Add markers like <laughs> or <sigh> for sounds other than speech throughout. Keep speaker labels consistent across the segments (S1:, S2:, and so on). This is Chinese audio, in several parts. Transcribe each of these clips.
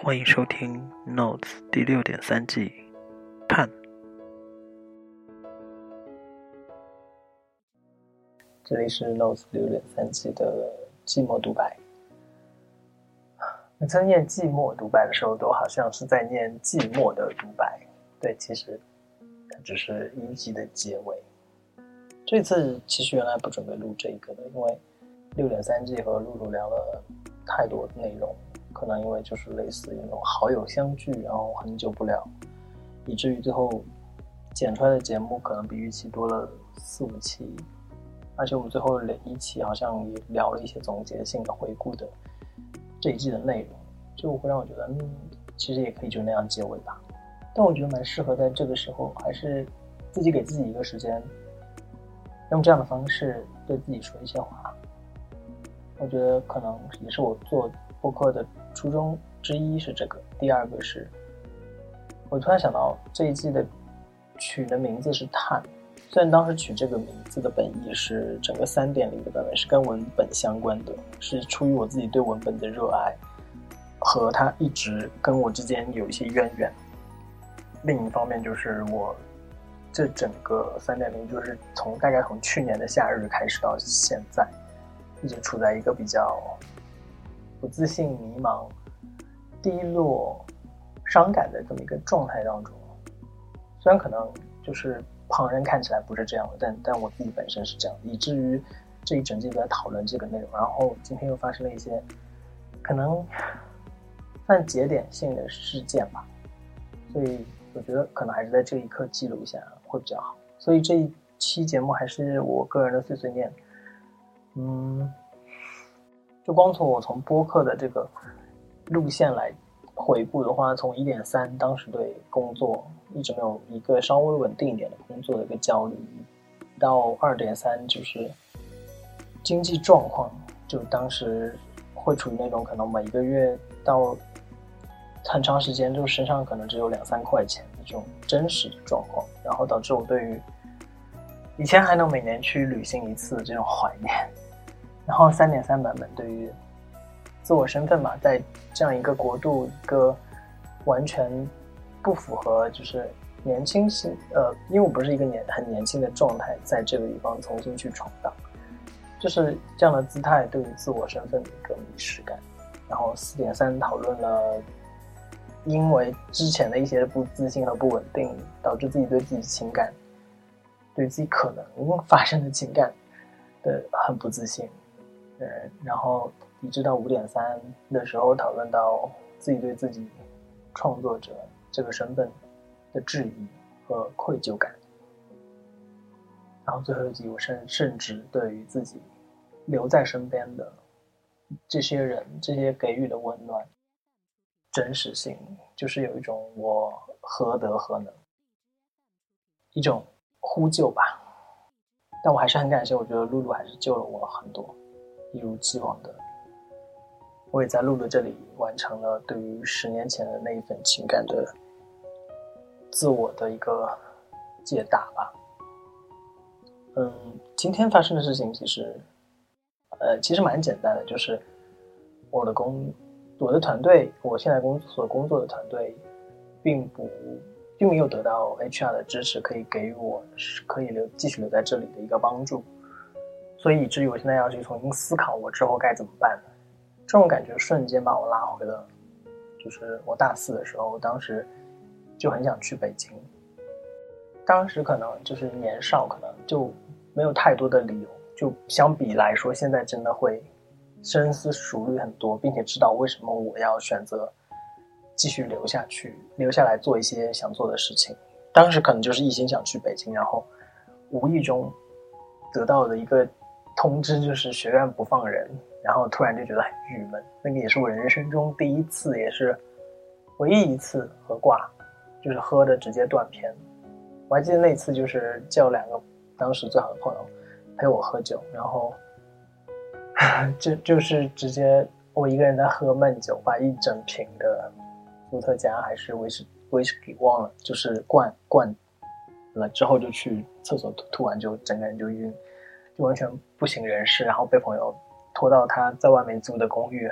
S1: 欢迎收听《Notes》第六点三季，盼。
S2: 这里是《Notes》六点三季的寂寞独白。每次念寂寞独白的时候，都好像是在念寂寞的独白。对，其实它只是一集的结尾。这次其实原来不准备录这一个的，因为六点三季和露露聊了太多内容。可能因为就是类似于那种好友相聚，然后很久不聊，以至于最后剪出来的节目可能比预期多了四五期，而且我们最后一期好像也聊了一些总结性的回顾的这一季的内容，就会让我觉得，嗯，其实也可以就那样结尾吧。但我觉得蛮适合在这个时候，还是自己给自己一个时间，用这样的方式对自己说一些话。我觉得可能也是我做播客的。初衷之一是这个，第二个是，我突然想到这一季的取的名字是“碳”，虽然当时取这个名字的本意是整个三点零的版本是跟文本相关的，是出于我自己对文本的热爱，和它一直跟我之间有一些渊源。另一方面就是我这整个三点零就是从大概从去年的夏日开始到现在，一直处在一个比较。不自信、迷茫、低落、伤感的这么一个状态当中，虽然可能就是旁人看起来不是这样的，但但我自己本身是这样，以至于这一整季都在讨论这个内容。然后今天又发生了一些可能算节点性的事件吧，所以我觉得可能还是在这一刻记录一下会比较好。所以这一期节目还是我个人的碎碎念，嗯。就光从我从播客的这个路线来回顾的话，从一点三当时对工作一直没有一个稍微稳定一点的工作的一个焦虑，到二点三就是经济状况，就当时会处于那种可能每一个月到很长时间就身上可能只有两三块钱的这种真实的状况，然后导致我对于以前还能每年去旅行一次这种怀念。然后三点三版本对于自我身份嘛，在这样一个国度，一个完全不符合就是年轻性呃，因为我不是一个年很年轻的状态，在这个地方重新去闯荡，就是这样的姿态对于自我身份的一个迷失感。然后四点三讨论了，因为之前的一些不自信和不稳定，导致自己对自己情感，对自己可能发生的情感的很不自信。嗯，然后一直到五点三的时候，讨论到自己对自己创作者这个身份的质疑和愧疚感，然后最后一集，我甚甚至对于自己留在身边的这些人，这些给予的温暖、真实性，就是有一种我何德何能，一种呼救吧。但我还是很感谢，我觉得露露还是救了我很多。一如既往的，我也在露露这里完成了对于十年前的那一份情感的自我的一个解答吧。嗯，今天发生的事情其实，呃，其实蛮简单的，就是我的工，我的团队，我现在工作所工作的团队，并不，并没有得到 HR 的支持，可以给予我是可以留继续留在这里的一个帮助。所以以至于我现在要去重新思考我之后该怎么办，这种感觉瞬间把我拉回了，就是我大四的时候，我当时就很想去北京。当时可能就是年少，可能就没有太多的理由。就相比来说，现在真的会深思熟虑很多，并且知道为什么我要选择继续留下去，留下来做一些想做的事情。当时可能就是一心想去北京，然后无意中得到的一个。通知就是学院不放人，然后突然就觉得很郁闷。那个也是我人生中第一次，也是唯一一次喝挂，就是喝的直接断片。我还记得那次就是叫两个当时最好的朋友陪我喝酒，然后 <laughs> 就就是直接我一个人在喝闷酒，把一整瓶的伏特加还是威士威士忌忘了，就是灌灌了之后就去厕所吐，吐完就整个人就晕。完全不省人事，然后被朋友拖到他在外面租的公寓。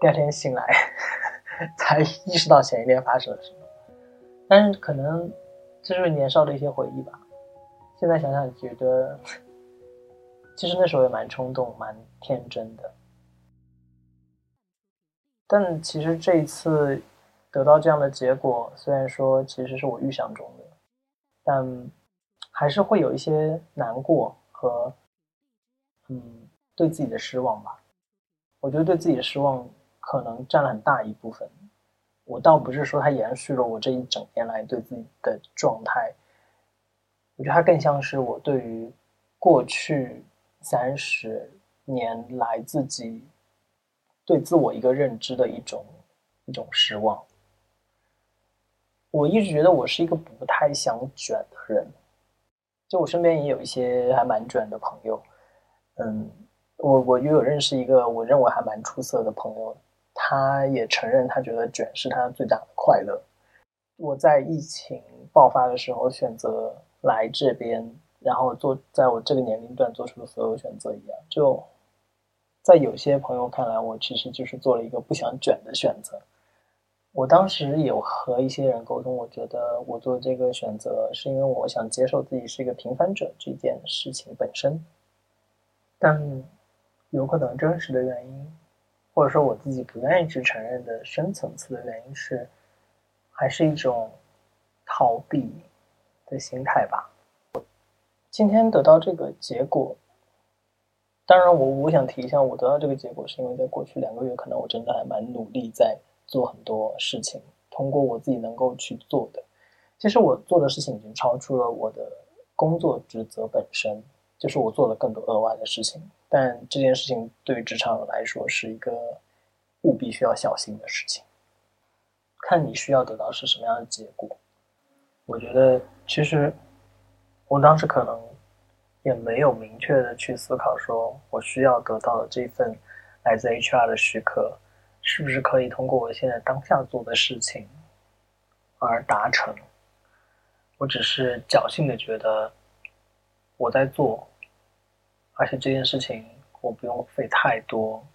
S2: 第二天醒来，<laughs> 才意识到前一天发生了什么。但是可能这就是年少的一些回忆吧。现在想想，觉得其实那时候也蛮冲动、蛮天真的。但其实这一次得到这样的结果，虽然说其实是我预想中的，但还是会有一些难过和嗯对自己的失望吧。我觉得对自己的失望可能占了很大一部分。我倒不是说它延续了我这一整年来对自己的状态，我觉得它更像是我对于过去三十年来自己。对自我一个认知的一种一种失望。我一直觉得我是一个不太想卷的人，就我身边也有一些还蛮卷的朋友。嗯，我我又有认识一个我认为还蛮出色的朋友，他也承认他觉得卷是他最大的快乐。我在疫情爆发的时候选择来这边，然后做在我这个年龄段做出的所有选择一样，就。在有些朋友看来，我其实就是做了一个不想卷的选择。我当时有和一些人沟通，我觉得我做这个选择是因为我想接受自己是一个平凡者这件事情本身。但有可能真实的原因，或者说我自己不愿意去承认的深层次的原因是，还是一种逃避的心态吧。今天得到这个结果。当然，我我想提一下，我得到这个结果是因为在过去两个月，可能我真的还蛮努力在做很多事情，通过我自己能够去做的。其实我做的事情已经超出了我的工作职责本身，就是我做了更多额外的事情。但这件事情对于职场来说是一个务必需要小心的事情。看你需要得到是什么样的结果。我觉得其实我当时可能。也没有明确的去思考，说我需要得到的这份来自 HR 的许可，是不是可以通过我现在当下做的事情而达成？我只是侥幸的觉得我在做，而且这件事情我不用费太多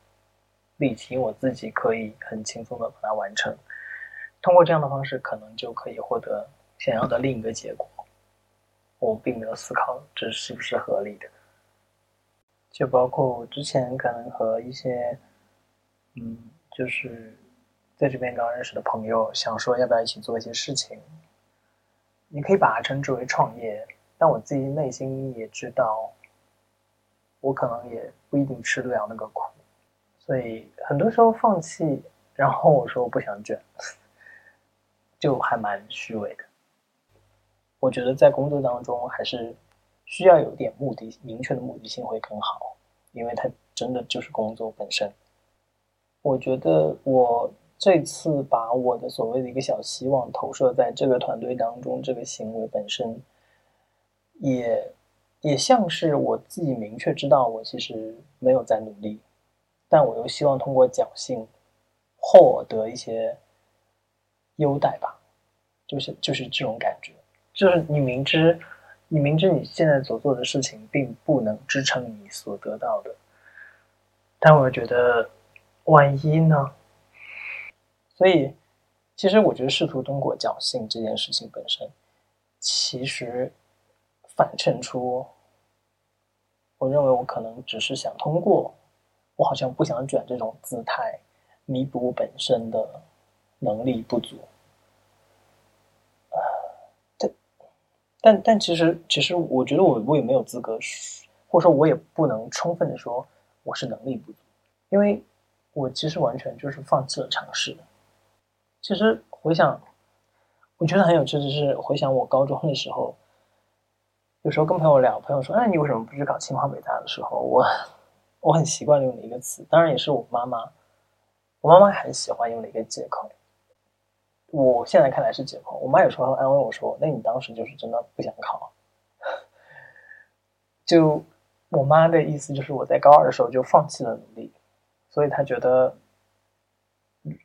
S2: 力气，因为我自己可以很轻松的把它完成。通过这样的方式，可能就可以获得想要的另一个结果。我并没有思考这是不是合理的，就包括我之前可能和一些，嗯，就是在这边刚认识的朋友，想说要不要一起做一些事情。你可以把它称之为创业，但我自己内心也知道，我可能也不一定吃得了那个苦，所以很多时候放弃，然后我说我不想卷，就还蛮虚伪的。我觉得在工作当中还是需要有点目的，明确的目的性会更好，因为它真的就是工作本身。我觉得我这次把我的所谓的一个小希望投射在这个团队当中，这个行为本身也也像是我自己明确知道我其实没有在努力，但我又希望通过侥幸获得一些优待吧，就是就是这种感觉。就是你明知，你明知你现在所做的事情并不能支撑你所得到的，但我觉得，万一呢？所以，其实我觉得试图通过侥幸这件事情本身，其实反衬出，我认为我可能只是想通过，我好像不想卷这种姿态，弥补我本身的能力不足。但但其实其实我觉得我我也没有资格，或者说我也不能充分的说我是能力不足，因为我其实完全就是放弃了尝试。其实回想，我觉得很有趣的是回想我高中的时候，有时候跟朋友聊，朋友说：“那你为什么不去考清华北大的时候？”我我很习惯用的一个词，当然也是我妈妈，我妈妈很喜欢用的一个借口。我现在看来是借口。我妈有时候安慰我说：“那你当时就是真的不想考。”就我妈的意思就是我在高二的时候就放弃了努力，所以她觉得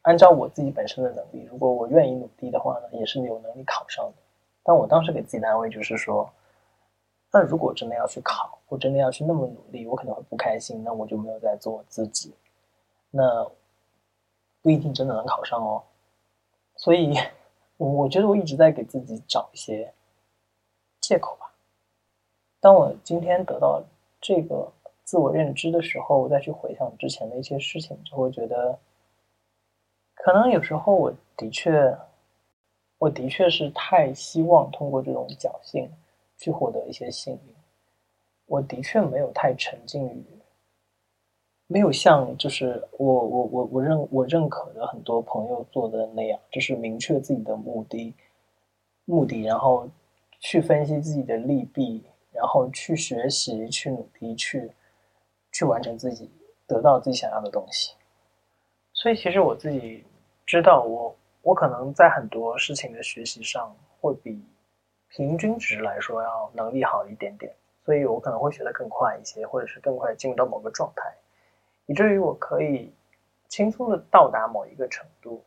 S2: 按照我自己本身的能力，如果我愿意努力的话呢，也是有能力考上的。但我当时给自己的安慰就是说：“那如果真的要去考，我真的要去那么努力，我可能会不开心，那我就没有在做自己，那不一定真的能考上哦。”所以，我我觉得我一直在给自己找一些借口吧。当我今天得到这个自我认知的时候，我再去回想之前的一些事情，就会觉得，可能有时候我的确，我的确是太希望通过这种侥幸去获得一些幸运，我的确没有太沉浸于。没有像就是我我我我认我认可的很多朋友做的那样，就是明确自己的目的，目的，然后去分析自己的利弊，然后去学习，去努力，去去完成自己得到自己想要的东西。所以其实我自己知道，我我可能在很多事情的学习上会比平均值来说要能力好一点点，所以我可能会学得更快一些，或者是更快进入到某个状态。以至于我可以轻松的到达某一个程度，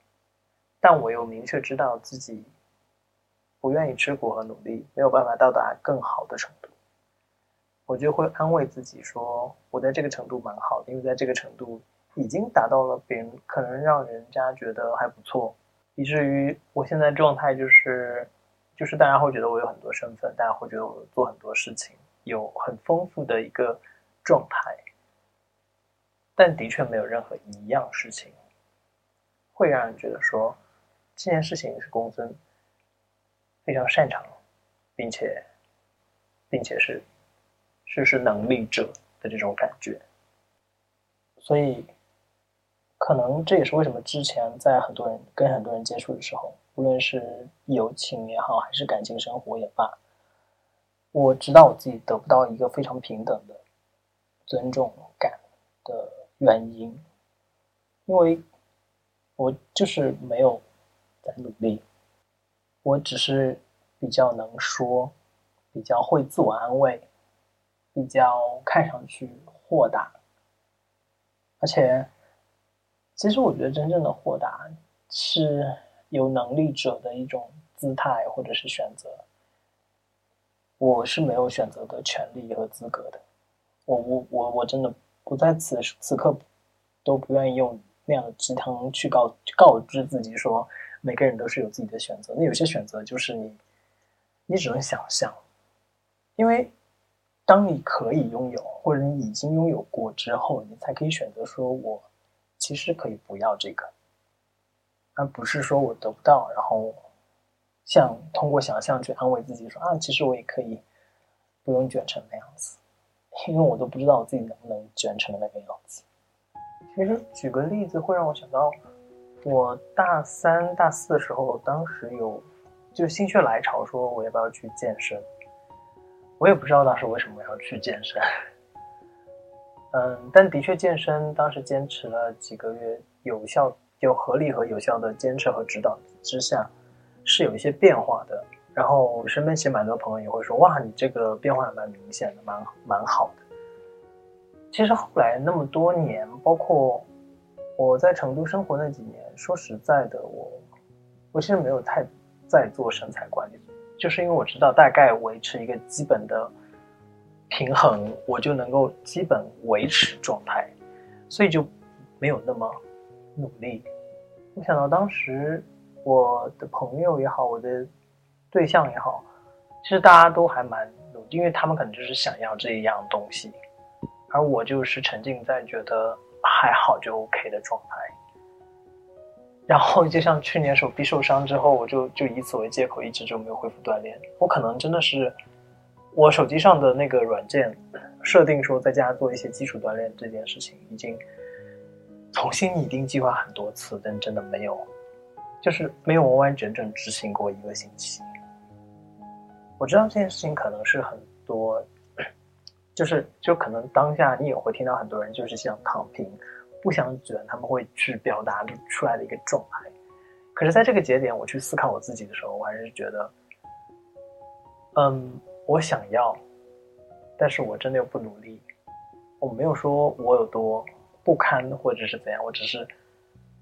S2: 但我又明确知道自己不愿意吃苦和努力，没有办法到达更好的程度，我就会安慰自己说，我在这个程度蛮好，因为在这个程度已经达到了别人可能让人家觉得还不错，以至于我现在状态就是，就是大家会觉得我有很多身份，大家会觉得我做很多事情有很丰富的一个状态。但的确没有任何一样事情会让人觉得说这件事情是公孙非常擅长，并且并且是是是能力者的这种感觉。所以，可能这也是为什么之前在很多人跟很多人接触的时候，无论是友情也好，还是感情生活也罢，我知道我自己得不到一个非常平等的尊重感的。原因，因为我就是没有在努力，我只是比较能说，比较会自我安慰，比较看上去豁达，而且，其实我觉得真正的豁达是有能力者的一种姿态或者是选择，我是没有选择的权利和资格的，我我我我真的。不在此此刻都不愿意用那样的鸡汤去告告知自己说，每个人都是有自己的选择。那有些选择就是你，你只能想象，因为当你可以拥有，或者你已经拥有过之后，你才可以选择说，我其实可以不要这个，而不是说我得不到，然后像通过想象去安慰自己说啊，其实我也可以不用卷成那样子。因为我都不知道我自己能不能卷成那个样子。其实举个例子会让我想到，我大三、大四的时候，当时有就心血来潮，说我要不要去健身。我也不知道当时为什么要去健身。嗯，但的确健身，当时坚持了几个月，有效、有合理和有效的监测和指导之下，是有一些变化的。然后身边其实蛮多朋友也会说：“哇，你这个变化还蛮明显的，蛮蛮好的。”其实后来那么多年，包括我在成都生活那几年，说实在的，我我其实没有太在做身材管理，就是因为我知道大概维持一个基本的平衡，我就能够基本维持状态，所以就没有那么努力。没想到当时我的朋友也好，我的。对象也好，其实大家都还蛮努力，因为他们可能就是想要这一样东西，而我就是沉浸在觉得还好就 OK 的状态。然后就像去年手臂受伤之后，我就就以此为借口，一直就没有恢复锻炼。我可能真的是我手机上的那个软件设定说在家做一些基础锻炼这件事情，已经重新拟定计划很多次，但真的没有，就是没有完完整整执行过一个星期。我知道这件事情可能是很多，<coughs> 就是就可能当下你也会听到很多人就是想躺平，不想卷，他们会去表达出来的一个状态。可是，在这个节点，我去思考我自己的时候，我还是觉得，嗯，我想要，但是我真的又不努力。我没有说我有多不堪或者是怎样，我只是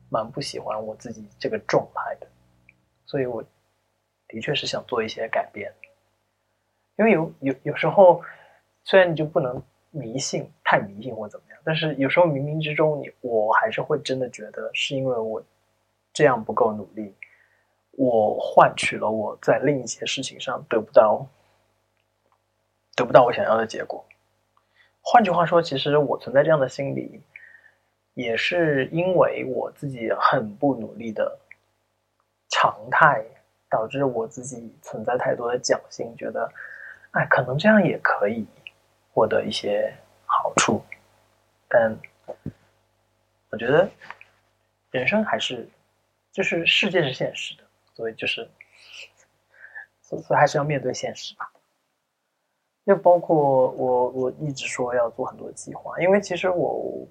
S2: 蛮不喜欢我自己这个状态的，所以我的确是想做一些改变。因为有有有时候，虽然你就不能迷信太迷信或怎么样，但是有时候冥冥之中，你我还是会真的觉得是因为我这样不够努力，我换取了我在另一些事情上得不到得不到我想要的结果。换句话说，其实我存在这样的心理，也是因为我自己很不努力的常态，导致我自己存在太多的侥幸，觉得，哎，可能这样也可以获得一些好处。但我觉得人生还是，就是世界是现实的，所以就是，所以还是要面对现实吧。就包括我，我一直说要做很多计划，因为其实我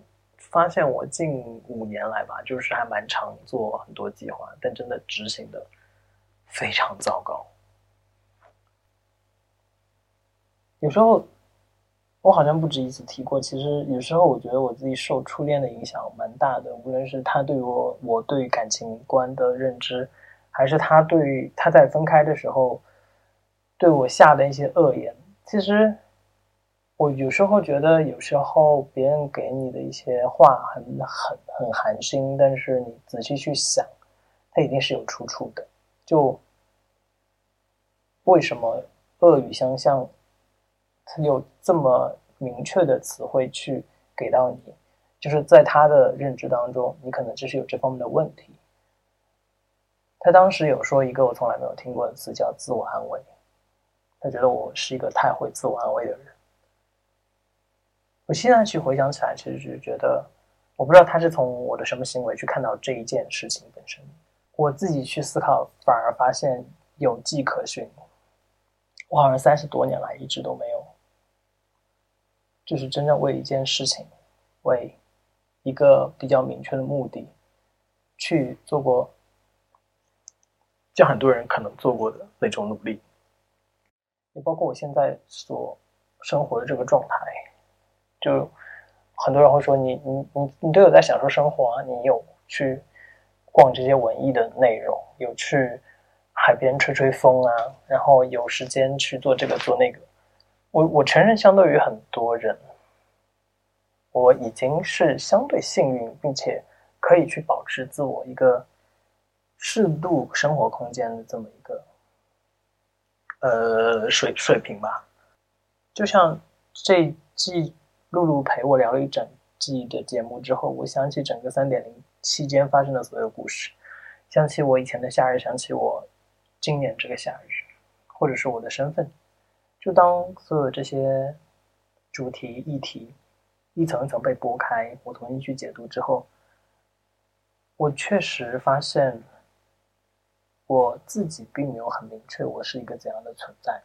S2: 发现我近五年来吧，就是还蛮常做很多计划，但真的执行的非常糟糕。有时候我好像不止一次提过，其实有时候我觉得我自己受初恋的影响蛮大的，无论是他对我我对感情观的认知，还是他对他在分开的时候对我下的一些恶言。其实，我有时候觉得，有时候别人给你的一些话很很很寒心，但是你仔细去想，它一定是有出处的。就为什么恶语相向，他有这么明确的词汇去给到你，就是在他的认知当中，你可能就是有这方面的问题。他当时有说一个我从来没有听过的词，叫自我安慰。他觉得我是一个太会自我安慰的人。我现在去回想起来，其实是觉得，我不知道他是从我的什么行为去看到这一件事情本身。我自己去思考，反而发现有迹可循。我好像三十多年来一直都没有，就是真正为一件事情，为一个比较明确的目的去做过，像很多人可能做过的那种努力。也包括我现在所生活的这个状态，就很多人会说你你你你都有在享受生活啊，你有去逛这些文艺的内容，有去海边吹吹风啊，然后有时间去做这个做那个。我我承认，相对于很多人，我已经是相对幸运，并且可以去保持自我一个适度生活空间的这么一个。呃，水水平吧，就像这季露露陪我聊了一整季的节目之后，我想起整个三点零期间发生的所有故事，想起我以前的夏日，想起我今年这个夏日，或者是我的身份，就当所有这些主题议题一层一层被拨开，我重新去解读之后，我确实发现。我自己并没有很明确我是一个怎样的存在。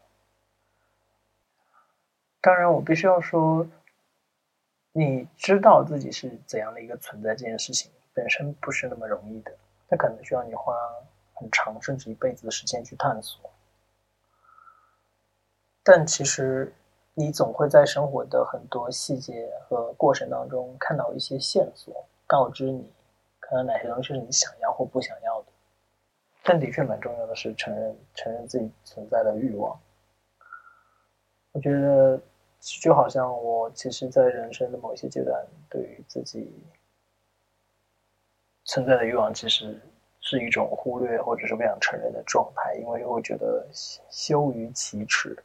S2: 当然，我必须要说，你知道自己是怎样的一个存在，这件事情本身不是那么容易的，它可能需要你花很长甚至一辈子的时间去探索。但其实，你总会在生活的很多细节和过程当中看到一些线索，告知你可能哪些东西是你想要或不想要的。但的确蛮重要的是承认承认自己存在的欲望。我觉得就好像我其实，在人生的某些阶段，对于自己存在的欲望，其实是一种忽略或者是不想承认的状态，因为会觉得羞于启齿，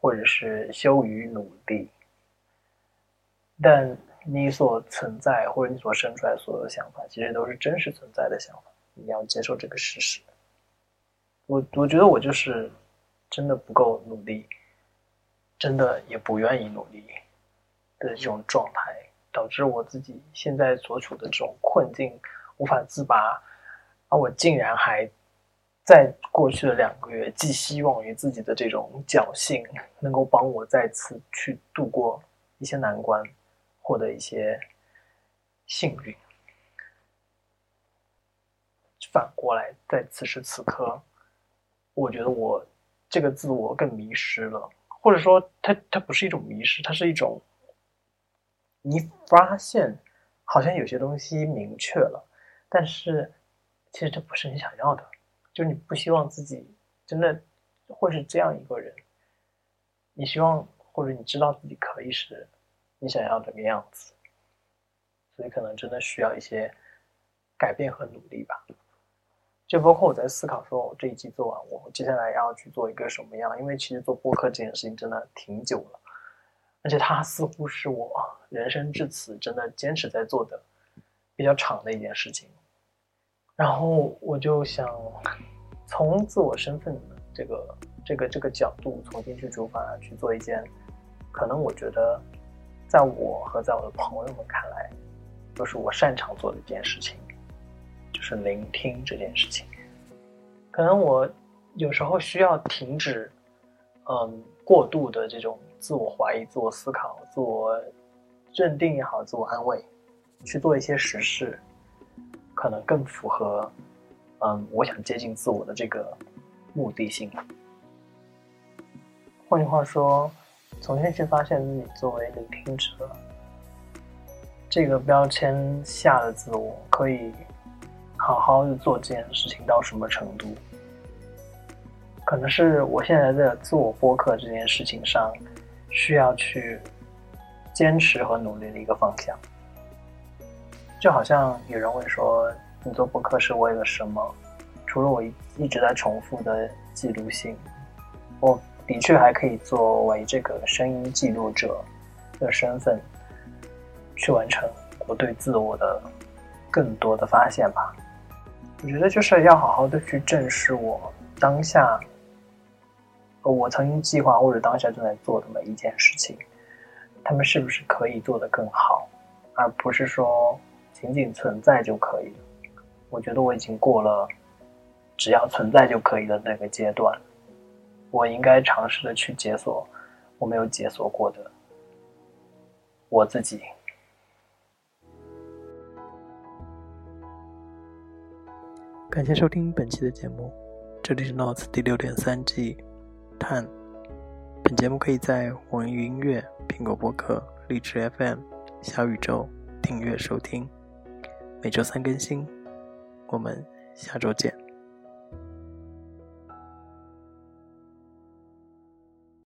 S2: 或者是羞于努力。但你所存在或者你所生出来所有的想法，其实都是真实存在的想法。你要接受这个事实。我我觉得我就是真的不够努力，真的也不愿意努力的这种状态，导致我自己现在所处的这种困境无法自拔，而我竟然还在过去的两个月寄希望于自己的这种侥幸，能够帮我再次去度过一些难关，获得一些幸运。反过来，在此时此刻。我觉得我这个自我更迷失了，或者说，它它不是一种迷失，它是一种你发现好像有些东西明确了，但是其实这不是你想要的，就你不希望自己真的会是这样一个人，你希望或者你知道自己可以是你想要的个样子，所以可能真的需要一些改变和努力吧。就包括我在思考说，我这一季做完，我接下来要去做一个什么样？因为其实做播客这件事情真的挺久了，而且它似乎是我人生至此真的坚持在做的比较长的一件事情。然后我就想从自我身份这个这个这个角度重新去出发，去做一件可能我觉得在我和在我的朋友们看来。都是我擅长做的一件事情，是聆听这件事情。可能我有时候需要停止，嗯，过度的这种自我怀疑、自我思考、自我认定也好，自我安慰，去做一些实事，可能更符合，嗯，我想接近自我的这个目的性。换句话说，重新去发现自己作为聆听者。这个标签下的自我可以好好的做这件事情到什么程度？可能是我现在在自我播客这件事情上需要去坚持和努力的一个方向。就好像有人问说：“你做播客是为了什么？”除了我一一直在重复的记录性，我的确还可以作为这个声音记录者的身份。去完成我对自我的更多的发现吧。我觉得就是要好好的去正视我当下，我曾经计划或者当下正在做的每一件事情，他们是不是可以做得更好，而不是说仅仅存在就可以。我觉得我已经过了只要存在就可以的那个阶段，我应该尝试的去解锁我没有解锁过的我自己。
S1: 感谢收听本期的节目，这里是 Notes 第六点三季，探。本节目可以在网易云音乐、苹果播客、荔枝 FM、小宇宙订阅收听，每周三更新。我们下周见。